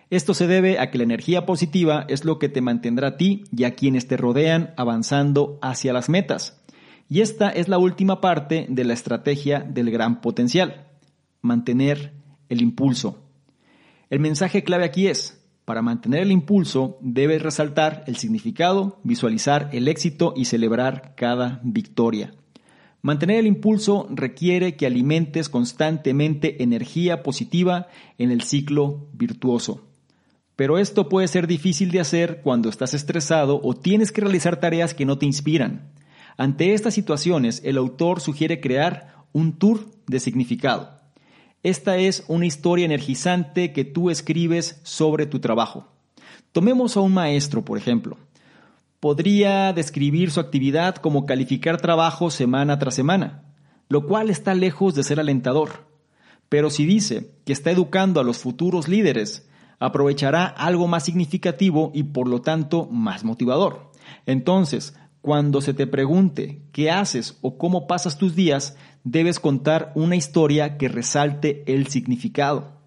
Speaker 1: Esto se debe a que la energía positiva es lo que te mantendrá a ti y a quienes te rodean avanzando hacia las metas. Y esta es la última parte de la estrategia del gran potencial, mantener el impulso. El mensaje clave aquí es, para mantener el impulso debes resaltar el significado, visualizar el éxito y celebrar cada victoria. Mantener el impulso requiere que alimentes constantemente energía positiva en el ciclo virtuoso. Pero esto puede ser difícil de hacer cuando estás estresado o tienes que realizar tareas que no te inspiran. Ante estas situaciones, el autor sugiere crear un tour de significado. Esta es una historia energizante que tú escribes sobre tu trabajo. Tomemos a un maestro, por ejemplo. Podría describir su actividad como calificar trabajo semana tras semana, lo cual está lejos de ser alentador. Pero si dice que está educando a los futuros líderes, aprovechará algo más significativo y por lo tanto más motivador. Entonces, cuando se te pregunte qué haces o cómo pasas tus días, debes contar una historia que resalte el significado.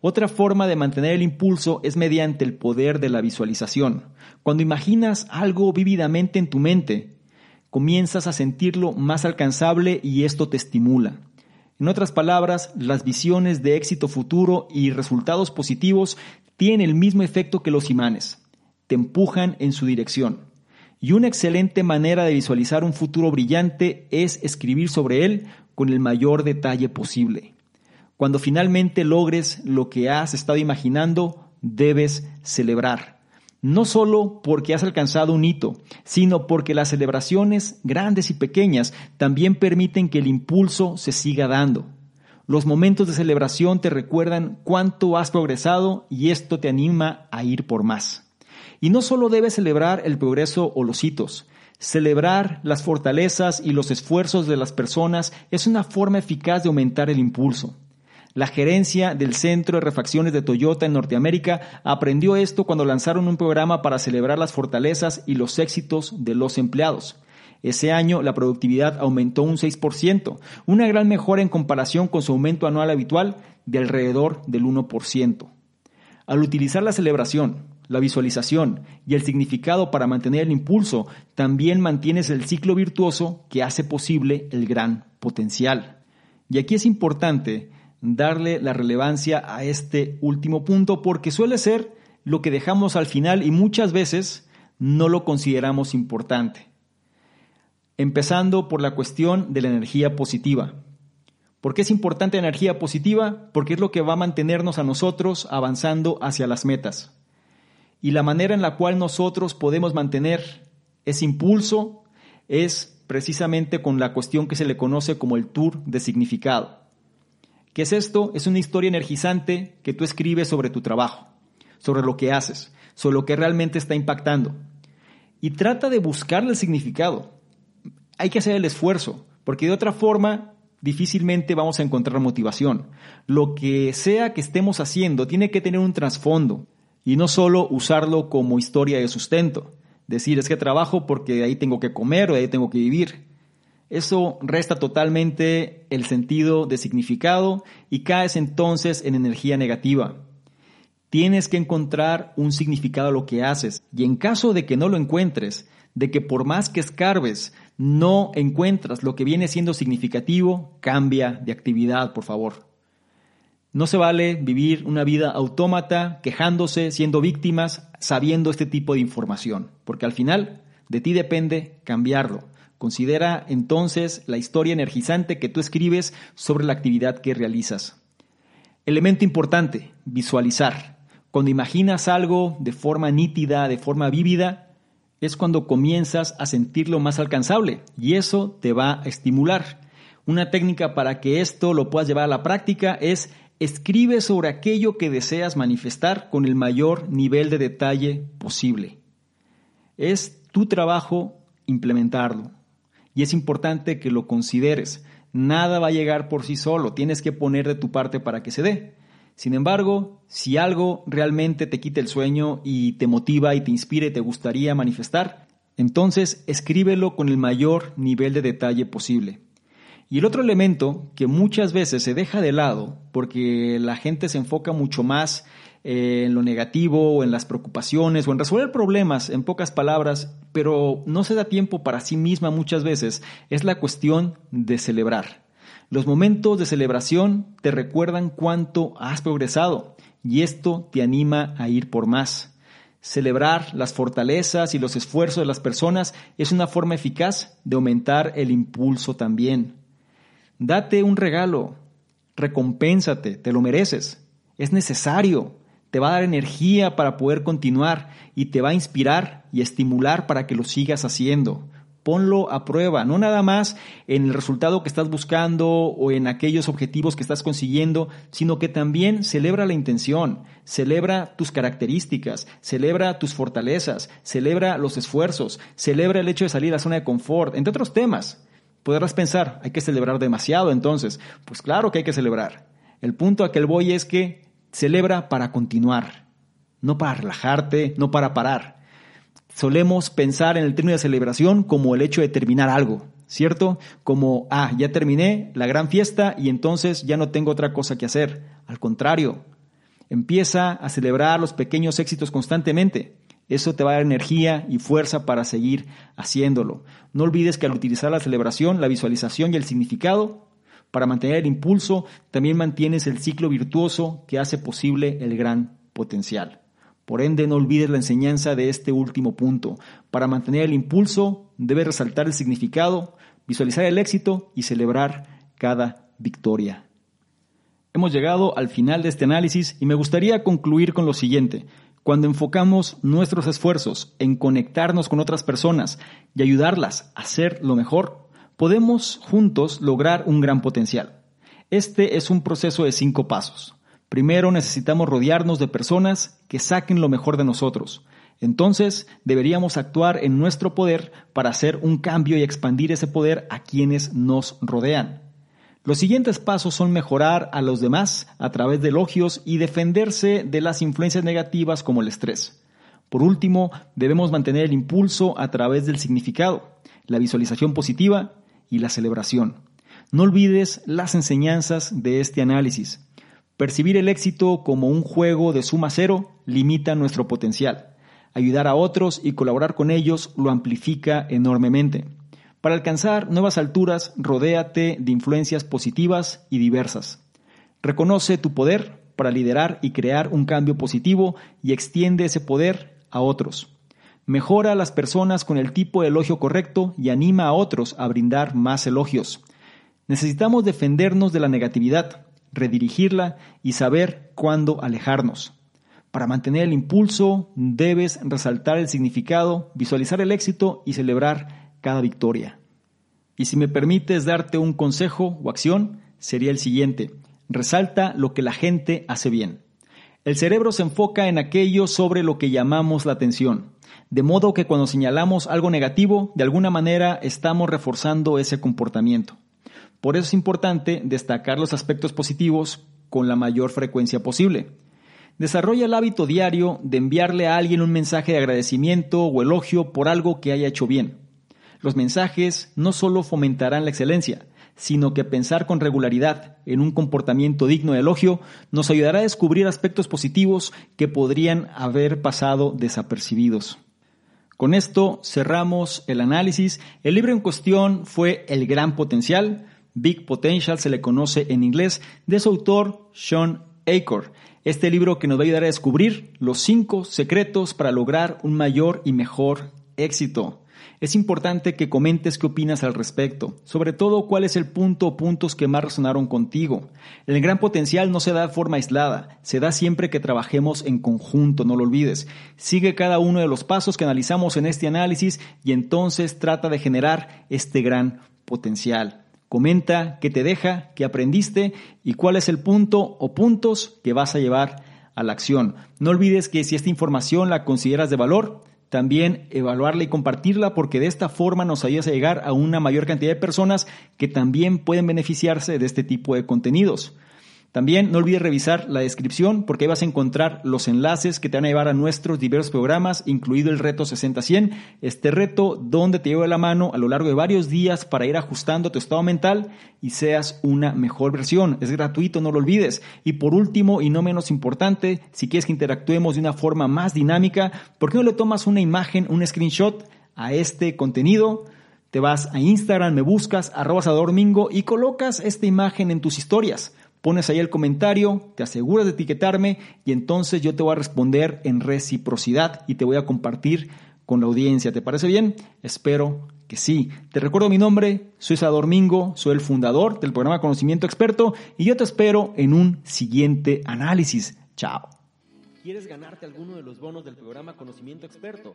Speaker 1: Otra forma de mantener el impulso es mediante el poder de la visualización. Cuando imaginas algo vívidamente en tu mente, comienzas a sentirlo más alcanzable y esto te estimula. En otras palabras, las visiones de éxito futuro y resultados positivos tienen el mismo efecto que los imanes. Te empujan en su dirección. Y una excelente manera de visualizar un futuro brillante es escribir sobre él con el mayor detalle posible. Cuando finalmente logres lo que has estado imaginando, debes celebrar. No solo porque has alcanzado un hito, sino porque las celebraciones grandes y pequeñas también permiten que el impulso se siga dando. Los momentos de celebración te recuerdan cuánto has progresado y esto te anima a ir por más. Y no solo debes celebrar el progreso o los hitos, celebrar las fortalezas y los esfuerzos de las personas es una forma eficaz de aumentar el impulso. La gerencia del Centro de Refacciones de Toyota en Norteamérica aprendió esto cuando lanzaron un programa para celebrar las fortalezas y los éxitos de los empleados. Ese año la productividad aumentó un 6%, una gran mejora en comparación con su aumento anual habitual de alrededor del 1%. Al utilizar la celebración, la visualización y el significado para mantener el impulso, también mantienes el ciclo virtuoso que hace posible el gran potencial. Y aquí es importante darle la relevancia a este último punto porque suele ser lo que dejamos al final y muchas veces no lo consideramos importante. Empezando por la cuestión de la energía positiva. ¿Por qué es importante la energía positiva? Porque es lo que va a mantenernos a nosotros avanzando hacia las metas y la manera en la cual nosotros podemos mantener ese impulso es precisamente con la cuestión que se le conoce como el tour de significado. ¿Qué es esto? Es una historia energizante que tú escribes sobre tu trabajo, sobre lo que haces, sobre lo que realmente está impactando. Y trata de buscarle el significado. Hay que hacer el esfuerzo, porque de otra forma difícilmente vamos a encontrar motivación. Lo que sea que estemos haciendo tiene que tener un trasfondo, y no solo usarlo como historia de sustento, decir es que trabajo porque de ahí tengo que comer o de ahí tengo que vivir. Eso resta totalmente el sentido de significado y caes entonces en energía negativa. Tienes que encontrar un significado a lo que haces y en caso de que no lo encuentres, de que por más que escarbes no encuentras lo que viene siendo significativo, cambia de actividad, por favor. No se vale vivir una vida autómata, quejándose, siendo víctimas, sabiendo este tipo de información, porque al final de ti depende cambiarlo. Considera entonces la historia energizante que tú escribes sobre la actividad que realizas. Elemento importante, visualizar. Cuando imaginas algo de forma nítida, de forma vívida, es cuando comienzas a sentirlo más alcanzable y eso te va a estimular. Una técnica para que esto lo puedas llevar a la práctica es Escribe sobre aquello que deseas manifestar con el mayor nivel de detalle posible. Es tu trabajo implementarlo. Y es importante que lo consideres. Nada va a llegar por sí solo, tienes que poner de tu parte para que se dé. Sin embargo, si algo realmente te quita el sueño y te motiva y te inspira y te gustaría manifestar, entonces escríbelo con el mayor nivel de detalle posible. Y el otro elemento que muchas veces se deja de lado porque la gente se enfoca mucho más en lo negativo o en las preocupaciones o en resolver problemas, en pocas palabras, pero no se da tiempo para sí misma muchas veces, es la cuestión de celebrar. Los momentos de celebración te recuerdan cuánto has progresado y esto te anima a ir por más. Celebrar las fortalezas y los esfuerzos de las personas es una forma eficaz de aumentar el impulso también. Date un regalo, recompénsate, te lo mereces, es necesario, te va a dar energía para poder continuar y te va a inspirar y estimular para que lo sigas haciendo ponlo a prueba, no nada más en el resultado que estás buscando o en aquellos objetivos que estás consiguiendo, sino que también celebra la intención, celebra tus características, celebra tus fortalezas, celebra los esfuerzos, celebra el hecho de salir a la zona de confort, entre otros temas. Podrás pensar, hay que celebrar demasiado entonces. Pues claro que hay que celebrar. El punto a que voy es que celebra para continuar, no para relajarte, no para parar solemos pensar en el término de celebración como el hecho de terminar algo, ¿cierto? Como, ah, ya terminé la gran fiesta y entonces ya no tengo otra cosa que hacer. Al contrario, empieza a celebrar los pequeños éxitos constantemente. Eso te va a dar energía y fuerza para seguir haciéndolo. No olvides que al utilizar la celebración, la visualización y el significado, para mantener el impulso, también mantienes el ciclo virtuoso que hace posible el gran potencial. Por ende, no olvides la enseñanza de este último punto. Para mantener el impulso, debes resaltar el significado, visualizar el éxito y celebrar cada victoria. Hemos llegado al final de este análisis y me gustaría concluir con lo siguiente. Cuando enfocamos nuestros esfuerzos en conectarnos con otras personas y ayudarlas a ser lo mejor, podemos juntos lograr un gran potencial. Este es un proceso de cinco pasos. Primero necesitamos rodearnos de personas que saquen lo mejor de nosotros. Entonces deberíamos actuar en nuestro poder para hacer un cambio y expandir ese poder a quienes nos rodean. Los siguientes pasos son mejorar a los demás a través de elogios y defenderse de las influencias negativas como el estrés. Por último, debemos mantener el impulso a través del significado, la visualización positiva y la celebración. No olvides las enseñanzas de este análisis. Percibir el éxito como un juego de suma cero limita nuestro potencial. Ayudar a otros y colaborar con ellos lo amplifica enormemente. Para alcanzar nuevas alturas, rodéate de influencias positivas y diversas. Reconoce tu poder para liderar y crear un cambio positivo y extiende ese poder a otros. Mejora a las personas con el tipo de elogio correcto y anima a otros a brindar más elogios. Necesitamos defendernos de la negatividad, redirigirla y saber cuándo alejarnos. Para mantener el impulso debes resaltar el significado, visualizar el éxito y celebrar cada victoria. Y si me permites darte un consejo o acción, sería el siguiente. Resalta lo que la gente hace bien. El cerebro se enfoca en aquello sobre lo que llamamos la atención, de modo que cuando señalamos algo negativo, de alguna manera estamos reforzando ese comportamiento. Por eso es importante destacar los aspectos positivos con la mayor frecuencia posible. Desarrolla el hábito diario de enviarle a alguien un mensaje de agradecimiento o elogio por algo que haya hecho bien. Los mensajes no solo fomentarán la excelencia, sino que pensar con regularidad en un comportamiento digno de elogio nos ayudará a descubrir aspectos positivos que podrían haber pasado desapercibidos. Con esto cerramos el análisis. El libro en cuestión fue El Gran Potencial, Big Potential se le conoce en inglés, de su autor Sean Acor. Este libro que nos va a ayudar a descubrir los cinco secretos para lograr un mayor y mejor éxito. Es importante que comentes qué opinas al respecto, sobre todo cuál es el punto o puntos que más resonaron contigo. El gran potencial no se da de forma aislada, se da siempre que trabajemos en conjunto, no lo olvides. Sigue cada uno de los pasos que analizamos en este análisis y entonces trata de generar este gran potencial. Comenta qué te deja, qué aprendiste y cuál es el punto o puntos que vas a llevar a la acción. No olvides que si esta información la consideras de valor, también evaluarla y compartirla porque de esta forma nos ayudas a llegar a una mayor cantidad de personas que también pueden beneficiarse de este tipo de contenidos. También no olvides revisar la descripción porque ahí vas a encontrar los enlaces que te van a llevar a nuestros diversos programas, incluido el reto 60-100, este reto donde te llevo la mano a lo largo de varios días para ir ajustando tu estado mental y seas una mejor versión. Es gratuito, no lo olvides. Y por último, y no menos importante, si quieres que interactuemos de una forma más dinámica, ¿por qué no le tomas una imagen, un screenshot a este contenido? Te vas a Instagram, me buscas, arroba Domingo y colocas esta imagen en tus historias pones ahí el comentario, te aseguras de etiquetarme y entonces yo te voy a responder en reciprocidad y te voy a compartir con la audiencia. ¿Te parece bien? Espero que sí. Te recuerdo mi nombre, soy Salvador Mingo, soy el fundador del programa Conocimiento Experto y yo te espero en un siguiente análisis. Chao.
Speaker 2: ¿Quieres ganarte alguno de los bonos del programa Conocimiento Experto?